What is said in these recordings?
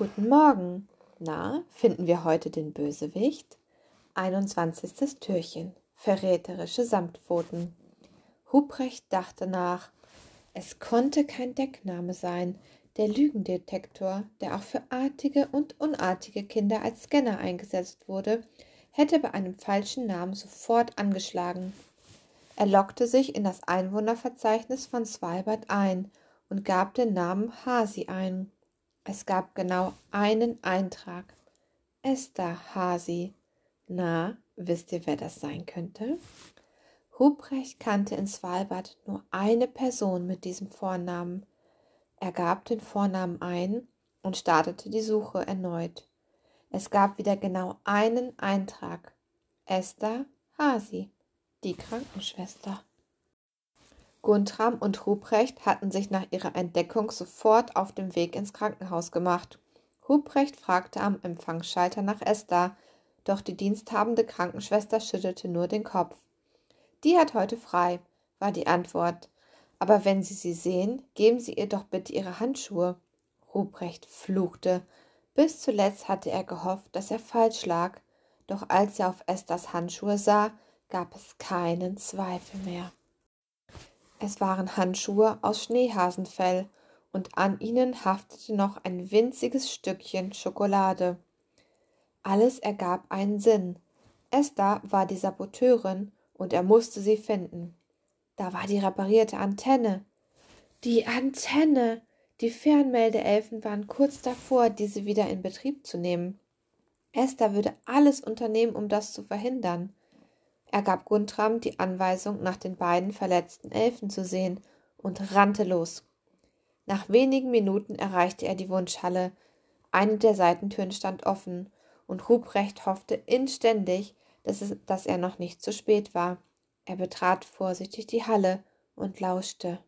Guten Morgen. Na, finden wir heute den Bösewicht? 21. Türchen. Verräterische Samtpfoten. Huprecht dachte nach. Es konnte kein Deckname sein. Der Lügendetektor, der auch für artige und unartige Kinder als Scanner eingesetzt wurde, hätte bei einem falschen Namen sofort angeschlagen. Er lockte sich in das Einwohnerverzeichnis von Svalbard ein und gab den Namen Hasi ein. Es gab genau einen Eintrag. Esther Hasi. Na, wisst ihr, wer das sein könnte? Ruprecht kannte in Svalbard nur eine Person mit diesem Vornamen. Er gab den Vornamen ein und startete die Suche erneut. Es gab wieder genau einen Eintrag. Esther Hasi, die Krankenschwester. Guntram und Ruprecht hatten sich nach ihrer Entdeckung sofort auf den Weg ins Krankenhaus gemacht. Ruprecht fragte am Empfangsschalter nach Esther, doch die diensthabende Krankenschwester schüttelte nur den Kopf. Die hat heute frei, war die Antwort. Aber wenn Sie sie sehen, geben Sie ihr doch bitte Ihre Handschuhe. Ruprecht fluchte. Bis zuletzt hatte er gehofft, dass er falsch lag, doch als er auf Esthers Handschuhe sah, gab es keinen Zweifel mehr. Es waren Handschuhe aus Schneehasenfell und an ihnen haftete noch ein winziges Stückchen Schokolade. Alles ergab einen Sinn. Esther war die Saboteurin und er musste sie finden. Da war die reparierte Antenne. Die Antenne! Die Fernmeldeelfen waren kurz davor, diese wieder in Betrieb zu nehmen. Esther würde alles unternehmen, um das zu verhindern. Er gab Guntram die Anweisung, nach den beiden verletzten Elfen zu sehen und rannte los. Nach wenigen Minuten erreichte er die Wunschhalle. Eine der Seitentüren stand offen, und Ruprecht hoffte inständig, dass, es, dass er noch nicht zu spät war. Er betrat vorsichtig die Halle und lauschte.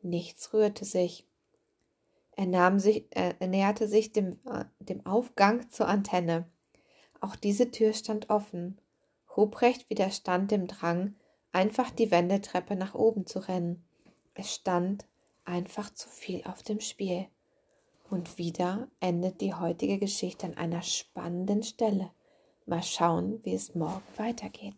Nichts rührte sich. Er, nahm sich, er näherte sich dem, äh, dem Aufgang zur Antenne. Auch diese Tür stand offen. Ruprecht widerstand dem Drang, einfach die Wendetreppe nach oben zu rennen. Es stand einfach zu viel auf dem Spiel. Und wieder endet die heutige Geschichte an einer spannenden Stelle. Mal schauen, wie es morgen weitergeht.